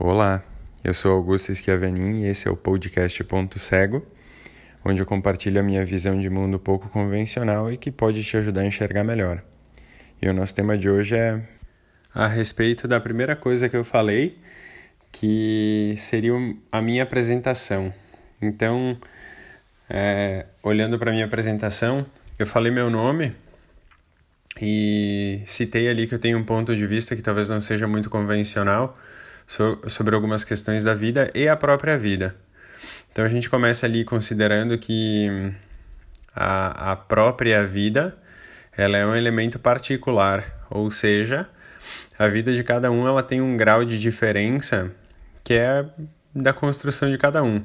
Olá, eu sou Augusto Schiavenin e esse é o podcast Ponto Cego, onde eu compartilho a minha visão de mundo pouco convencional e que pode te ajudar a enxergar melhor. E o nosso tema de hoje é a respeito da primeira coisa que eu falei, que seria a minha apresentação. Então, é, olhando para a minha apresentação, eu falei meu nome e citei ali que eu tenho um ponto de vista que talvez não seja muito convencional so, sobre algumas questões da vida e a própria vida. Então a gente começa ali considerando que a, a própria vida ela é um elemento particular, ou seja, a vida de cada um ela tem um grau de diferença que é da construção de cada um.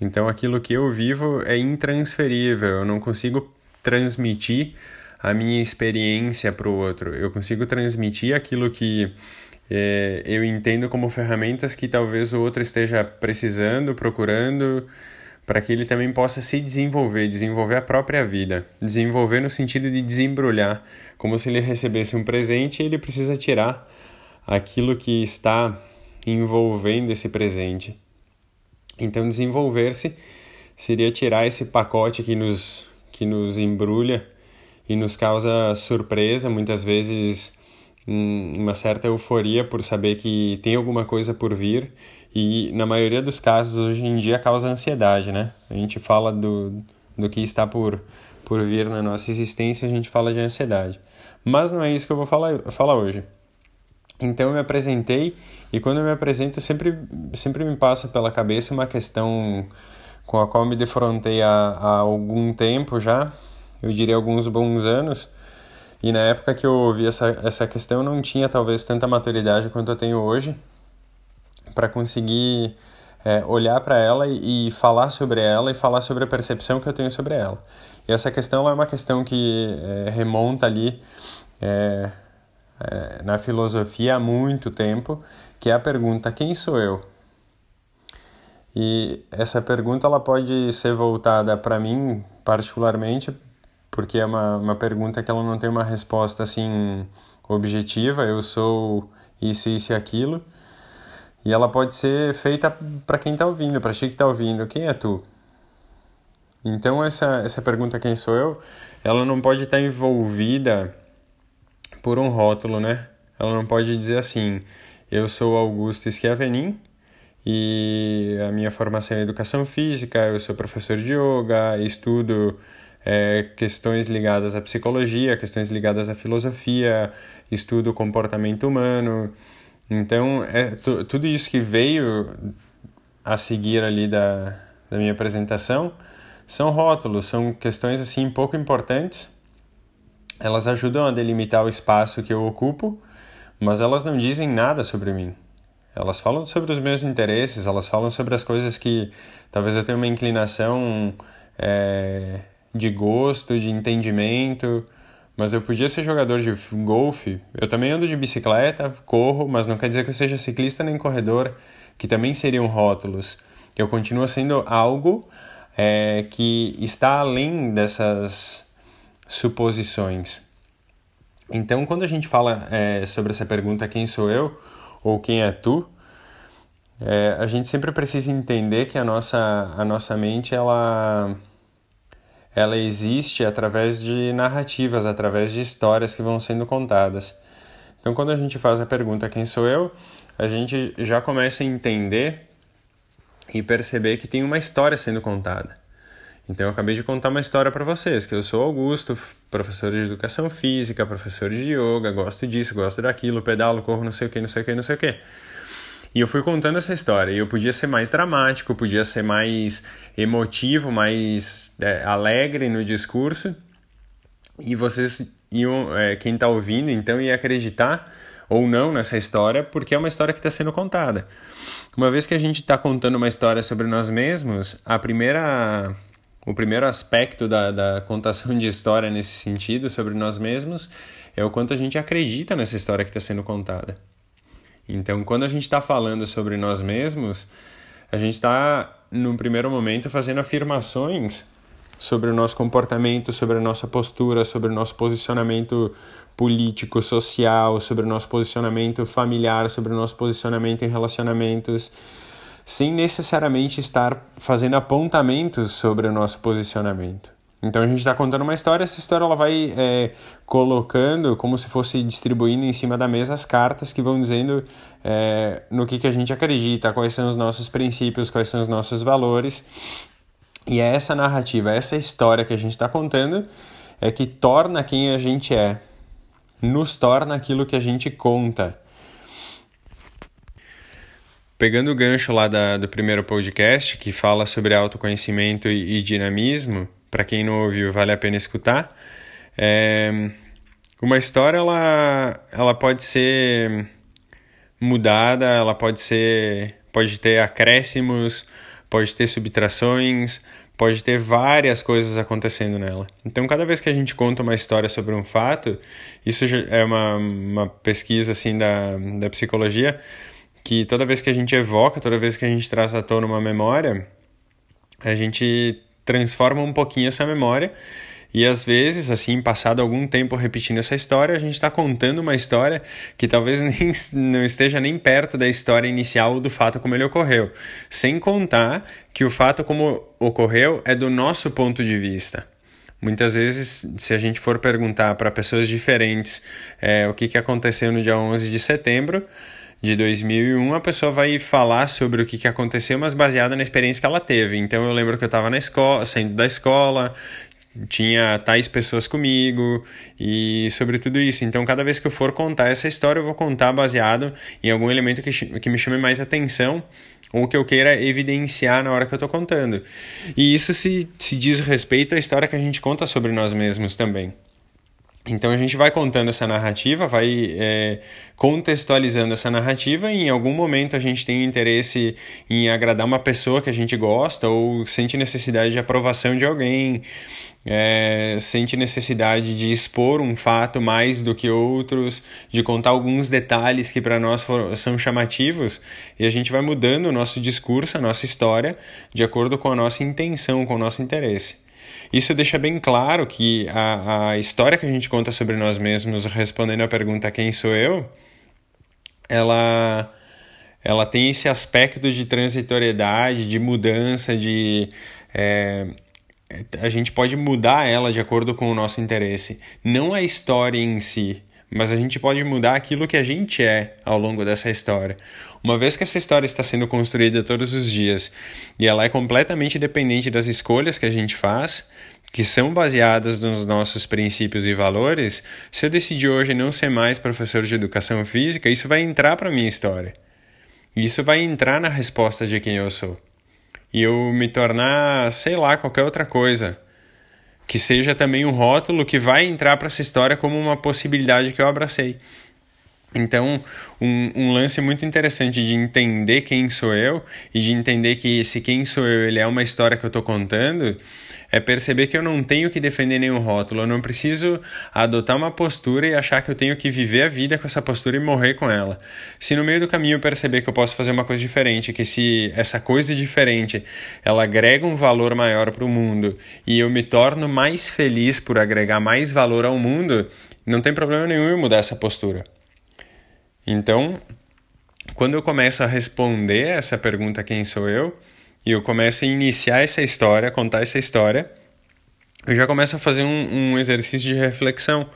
Então aquilo que eu vivo é intransferível, eu não consigo transmitir a minha experiência para o outro. Eu consigo transmitir aquilo que é, eu entendo como ferramentas que talvez o outro esteja precisando, procurando, para que ele também possa se desenvolver, desenvolver a própria vida. Desenvolver no sentido de desembrulhar, como se ele recebesse um presente e ele precisa tirar aquilo que está envolvendo esse presente. Então, desenvolver-se seria tirar esse pacote que nos, que nos embrulha e nos causa surpresa, muitas vezes uma certa euforia por saber que tem alguma coisa por vir e na maioria dos casos hoje em dia causa ansiedade, né? A gente fala do, do que está por, por vir na nossa existência, a gente fala de ansiedade. Mas não é isso que eu vou falar, falar hoje. Então eu me apresentei e quando eu me apresento sempre, sempre me passa pela cabeça uma questão com a qual me defrontei há, há algum tempo já, eu diria alguns bons anos. E na época que eu ouvi essa, essa questão, eu não tinha talvez tanta maturidade quanto eu tenho hoje para conseguir é, olhar para ela e, e, falar sobre ela e falar sobre a percepção que eu tenho sobre ela. E essa questão é uma questão que é, remonta ali é, é na filosofia há muito tempo, que é a pergunta: quem sou eu? E essa pergunta ela pode ser voltada para mim particularmente porque é uma, uma pergunta que ela não tem uma resposta assim objetiva, eu sou isso, isso e aquilo. E ela pode ser feita para quem está ouvindo, para ti que está ouvindo, quem é tu? Então essa, essa pergunta, quem sou eu, ela não pode estar tá envolvida por um rótulo, né? Ela não pode dizer assim, eu sou Augusto Schiavenin e a minha formação é educação física, eu sou professor de yoga, estudo é, questões ligadas à psicologia, questões ligadas à filosofia, estudo o comportamento humano. Então, é tudo isso que veio a seguir ali da, da minha apresentação são rótulos, são questões assim pouco importantes. Elas ajudam a delimitar o espaço que eu ocupo, mas elas não dizem nada sobre mim. Elas falam sobre os meus interesses, elas falam sobre as coisas que talvez eu tenha uma inclinação é, de gosto, de entendimento. Mas eu podia ser jogador de golfe. Eu também ando de bicicleta, corro, mas não quer dizer que eu seja ciclista nem corredor, que também seriam rótulos. Eu continuo sendo algo é, que está além dessas suposições. Então, quando a gente fala é, sobre essa pergunta, quem sou eu ou quem é tu, é, a gente sempre precisa entender que a nossa, a nossa mente ela ela existe através de narrativas, através de histórias que vão sendo contadas. Então, quando a gente faz a pergunta quem sou eu, a gente já começa a entender e perceber que tem uma história sendo contada. Então, eu acabei de contar uma história para vocês, que eu sou Augusto, professor de educação física, professor de yoga, gosto disso, gosto daquilo, pedalo, corro, não sei o que, não sei o que, não sei o que. E eu fui contando essa história. E eu podia ser mais dramático, podia ser mais emotivo, mais é, alegre no discurso. E vocês iam, é, quem está ouvindo, então ia acreditar ou não nessa história, porque é uma história que está sendo contada. Uma vez que a gente está contando uma história sobre nós mesmos, a primeira, o primeiro aspecto da, da contação de história nesse sentido sobre nós mesmos é o quanto a gente acredita nessa história que está sendo contada. Então, quando a gente está falando sobre nós mesmos, a gente está, no primeiro momento, fazendo afirmações sobre o nosso comportamento, sobre a nossa postura, sobre o nosso posicionamento político, social, sobre o nosso posicionamento familiar, sobre o nosso posicionamento em relacionamentos, sem necessariamente estar fazendo apontamentos sobre o nosso posicionamento. Então a gente está contando uma história, essa história ela vai é, colocando como se fosse distribuindo em cima da mesa as cartas que vão dizendo é, no que, que a gente acredita, quais são os nossos princípios, quais são os nossos valores. E é essa narrativa, essa história que a gente está contando é que torna quem a gente é, nos torna aquilo que a gente conta. Pegando o gancho lá da, do primeiro podcast, que fala sobre autoconhecimento e, e dinamismo, para quem não ouviu, vale a pena escutar. É, uma história ela, ela pode ser mudada, ela pode ser pode ter acréscimos, pode ter subtrações, pode ter várias coisas acontecendo nela. Então, cada vez que a gente conta uma história sobre um fato, isso é uma, uma pesquisa assim da, da psicologia, que toda vez que a gente evoca, toda vez que a gente traz à tona uma memória, a gente transforma um pouquinho essa memória e às vezes, assim, passado algum tempo repetindo essa história, a gente está contando uma história que talvez nem, não esteja nem perto da história inicial do fato como ele ocorreu. Sem contar que o fato como ocorreu é do nosso ponto de vista. Muitas vezes, se a gente for perguntar para pessoas diferentes é, o que, que aconteceu no dia 11 de setembro, de 2001, a pessoa vai falar sobre o que, que aconteceu, mas baseada na experiência que ela teve. Então eu lembro que eu estava na escola, saindo da escola, tinha tais pessoas comigo e sobre tudo isso. Então, cada vez que eu for contar essa história, eu vou contar baseado em algum elemento que, que me chame mais atenção ou que eu queira evidenciar na hora que eu estou contando. E isso se, se diz respeito à história que a gente conta sobre nós mesmos também. Então a gente vai contando essa narrativa, vai é, contextualizando essa narrativa e em algum momento a gente tem interesse em agradar uma pessoa que a gente gosta ou sente necessidade de aprovação de alguém, é, sente necessidade de expor um fato mais do que outros, de contar alguns detalhes que para nós são chamativos e a gente vai mudando o nosso discurso, a nossa história, de acordo com a nossa intenção, com o nosso interesse. Isso deixa bem claro que a, a história que a gente conta sobre nós mesmos, respondendo à pergunta quem sou eu, ela, ela tem esse aspecto de transitoriedade, de mudança, de. É, a gente pode mudar ela de acordo com o nosso interesse. Não a história em si, mas a gente pode mudar aquilo que a gente é ao longo dessa história. Uma vez que essa história está sendo construída todos os dias e ela é completamente dependente das escolhas que a gente faz, que são baseadas nos nossos princípios e valores, se eu decidir hoje não ser mais professor de educação física, isso vai entrar para a minha história. Isso vai entrar na resposta de quem eu sou. E eu me tornar, sei lá, qualquer outra coisa. Que seja também um rótulo que vai entrar para essa história como uma possibilidade que eu abracei. Então, um, um, lance muito interessante de entender quem sou eu e de entender que esse quem sou eu ele é uma história que eu estou contando é perceber que eu não tenho que defender nenhum rótulo, eu não preciso adotar uma postura e achar que eu tenho que viver a vida com essa postura e morrer com ela. Se no meio do caminho eu perceber que eu posso fazer uma coisa diferente, que se essa coisa diferente ela agrega um valor maior para o mundo e eu me torno mais feliz por agregar mais valor ao mundo, não tem problema nenhum em mudar essa postura. Então, quando eu começo a responder essa pergunta quem sou eu, e eu começo a iniciar essa história, contar essa história, eu já começo a fazer um, um exercício de reflexão.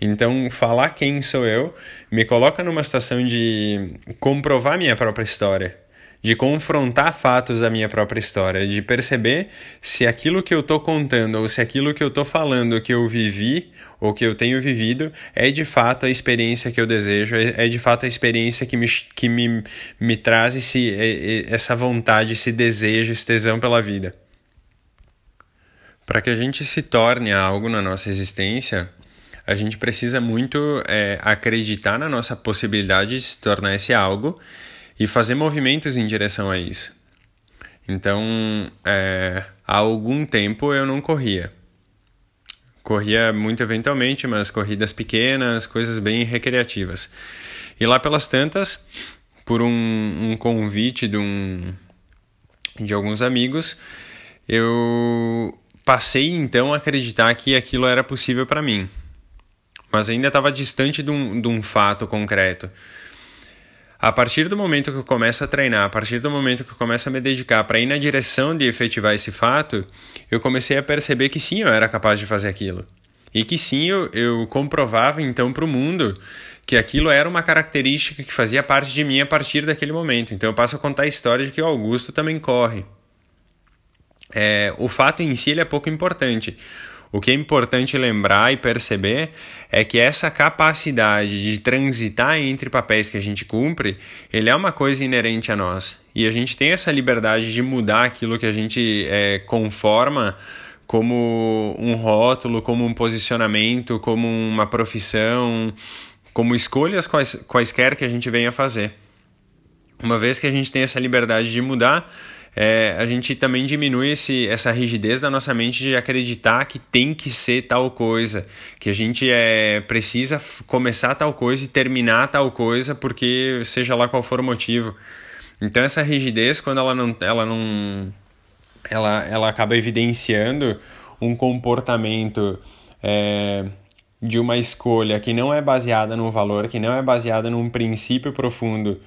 Então, falar quem sou eu me coloca numa situação de comprovar minha própria história, de confrontar fatos da minha própria história, de perceber se aquilo que eu estou contando ou se aquilo que eu estou falando que eu vivi ou que eu tenho vivido é de fato a experiência que eu desejo, é, é de fato a experiência que me, que me, me traz esse, essa vontade, esse desejo, esse tesão pela vida. Para que a gente se torne algo na nossa existência, a gente precisa muito é, acreditar na nossa possibilidade de se tornar esse algo e fazer movimentos em direção a isso. Então, é, há algum tempo eu não corria. Corria muito eventualmente, mas corridas pequenas, coisas bem recreativas. E lá pelas tantas, por um, um convite de, um, de alguns amigos, eu passei então a acreditar que aquilo era possível para mim, mas ainda estava distante de um, de um fato concreto. A partir do momento que eu começo a treinar, a partir do momento que eu começo a me dedicar para ir na direção de efetivar esse fato, eu comecei a perceber que sim, eu era capaz de fazer aquilo. E que sim, eu, eu comprovava então para o mundo que aquilo era uma característica que fazia parte de mim a partir daquele momento. Então eu passo a contar a história de que o Augusto também corre. É, o fato em si é pouco importante. O que é importante lembrar e perceber é que essa capacidade de transitar entre papéis que a gente cumpre, ele é uma coisa inerente a nós. E a gente tem essa liberdade de mudar aquilo que a gente é, conforma como um rótulo, como um posicionamento, como uma profissão, como escolhas quais, quaisquer que a gente venha fazer. Uma vez que a gente tem essa liberdade de mudar, é, a gente também diminui esse, essa rigidez da nossa mente de acreditar que tem que ser tal coisa, que a gente é, precisa começar tal coisa e terminar tal coisa, porque seja lá qual for o motivo. Então essa rigidez, quando ela não, ela não, ela, ela acaba evidenciando um comportamento é, de uma escolha que não é baseada num valor, que não é baseada num princípio profundo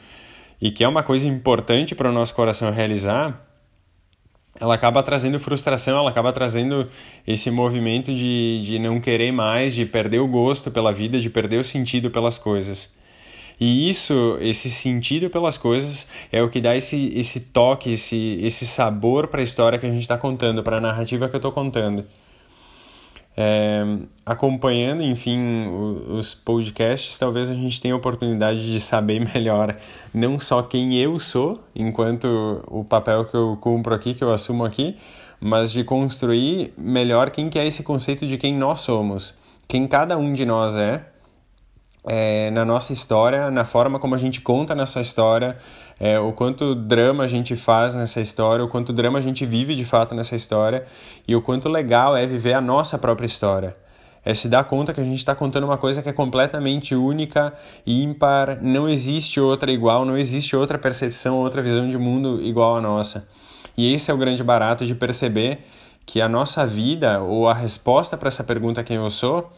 e que é uma coisa importante para o nosso coração realizar, ela acaba trazendo frustração, ela acaba trazendo esse movimento de, de não querer mais, de perder o gosto pela vida, de perder o sentido pelas coisas. E isso, esse sentido pelas coisas, é o que dá esse, esse toque, esse, esse sabor para a história que a gente está contando, para a narrativa que eu estou contando é, acompanhando, enfim, os podcasts, talvez a gente tenha a oportunidade de saber melhor não só quem eu sou, enquanto o papel que eu cumpro aqui, que eu assumo aqui, mas de construir melhor quem que é esse conceito de quem nós somos, quem cada um de nós é, é na nossa história, na forma como a gente conta nessa história, é, o quanto drama a gente faz nessa história, o quanto drama a gente vive de fato nessa história e o quanto legal é viver a nossa própria história. É se dar conta que a gente está contando uma coisa que é completamente única e ímpar, não existe outra igual, não existe outra percepção, outra visão de mundo igual à nossa. E esse é o grande barato de perceber que a nossa vida, ou a resposta para essa pergunta quem eu sou,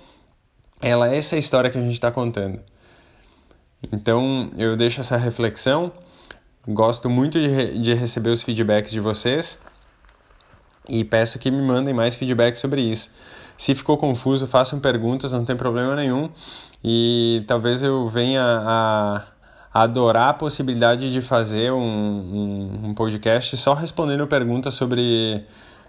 ela é essa história que a gente está contando. Então eu deixo essa reflexão Gosto muito de, de receber os feedbacks de vocês e peço que me mandem mais feedback sobre isso. Se ficou confuso, façam perguntas, não tem problema nenhum. E talvez eu venha a, adorar a possibilidade de fazer um, um, um podcast só respondendo perguntas sobre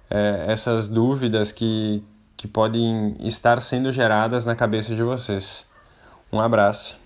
é, essas dúvidas que, que podem estar sendo geradas na cabeça de vocês. Um abraço.